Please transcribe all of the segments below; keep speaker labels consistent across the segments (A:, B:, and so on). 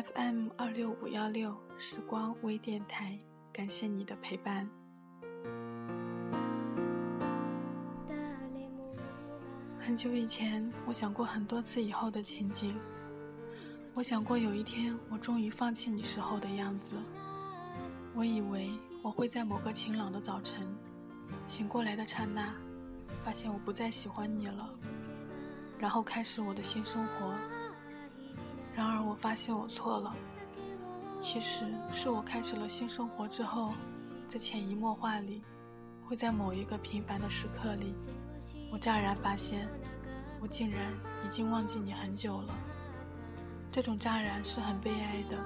A: FM 二六五幺六时光微电台，感谢你的陪伴。很久以前，我想过很多次以后的情景。我想过有一天，我终于放弃你时候的样子。我以为我会在某个晴朗的早晨，醒过来的刹那，发现我不再喜欢你了，然后开始我的新生活。然而，我发现我错了。其实是我开始了新生活之后，在潜移默化里，会在某一个平凡的时刻里，我乍然发现，我竟然已经忘记你很久了。这种乍然是很悲哀的。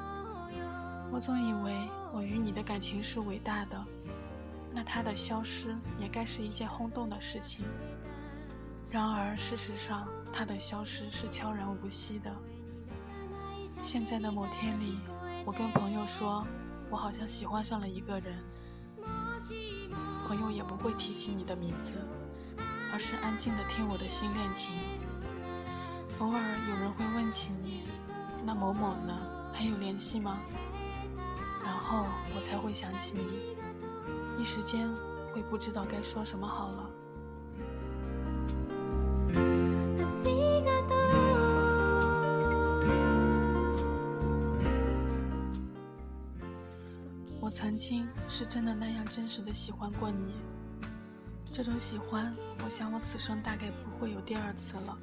A: 我总以为我与你的感情是伟大的，那它的消失也该是一件轰动的事情。然而，事实上，它的消失是悄然无息的。现在的某天里，我跟朋友说，我好像喜欢上了一个人。朋友也不会提起你的名字，而是安静的听我的新恋情。偶尔有人会问起你，那某某呢？还有联系吗？然后我才会想起你，一时间会不知道该说什么好了。曾经是真的那样真实的喜欢过你，这种喜欢，我想我此生大概不会有第二次了。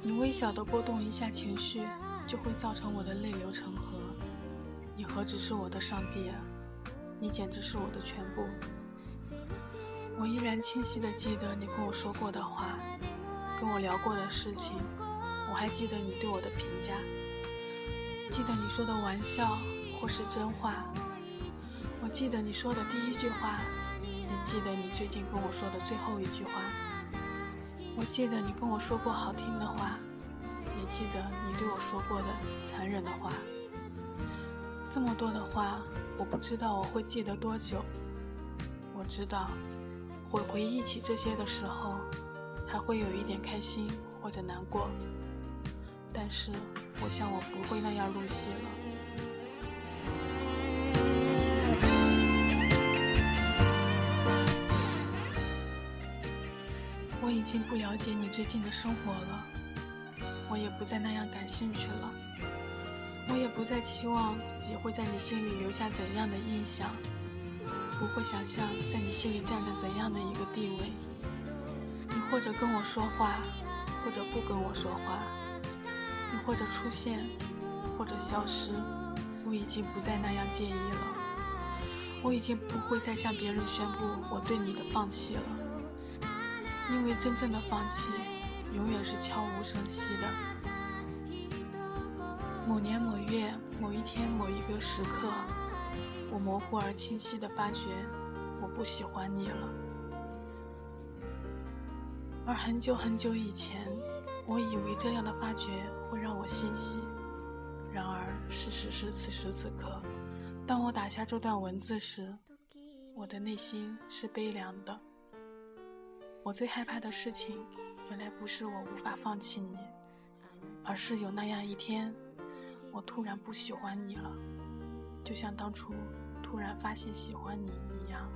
A: 你微小的波动一下情绪，就会造成我的泪流成河。你何止是我的上帝啊，你简直是我的全部。我依然清晰的记得你跟我说过的话，跟我聊过的事情，我还记得你对我的评价，记得你说的玩笑。或是真话，我记得你说的第一句话，也记得你最近跟我说的最后一句话。我记得你跟我说过好听的话，也记得你对我说过的残忍的话。这么多的话，我不知道我会记得多久。我知道，回回忆起这些的时候，还会有一点开心或者难过。但是，我想我不会那样入戏了。我已经不了解你最近的生活了，我也不再那样感兴趣了，我也不再期望自己会在你心里留下怎样的印象，不会想象在你心里占着怎样的一个地位。你或者跟我说话，或者不跟我说话，你或者出现，或者消失，我已经不再那样介意了，我已经不会再向别人宣布我对你的放弃了。因为真正的放弃，永远是悄无声息的。某年某月某一天某一个时刻，我模糊而清晰地发觉，我不喜欢你了。而很久很久以前，我以为这样的发觉会让我欣喜。然而，事实是此时此刻，当我打下这段文字时，我的内心是悲凉的。我最害怕的事情，原来不是我无法放弃你，而是有那样一天，我突然不喜欢你了，就像当初突然发现喜欢你一样。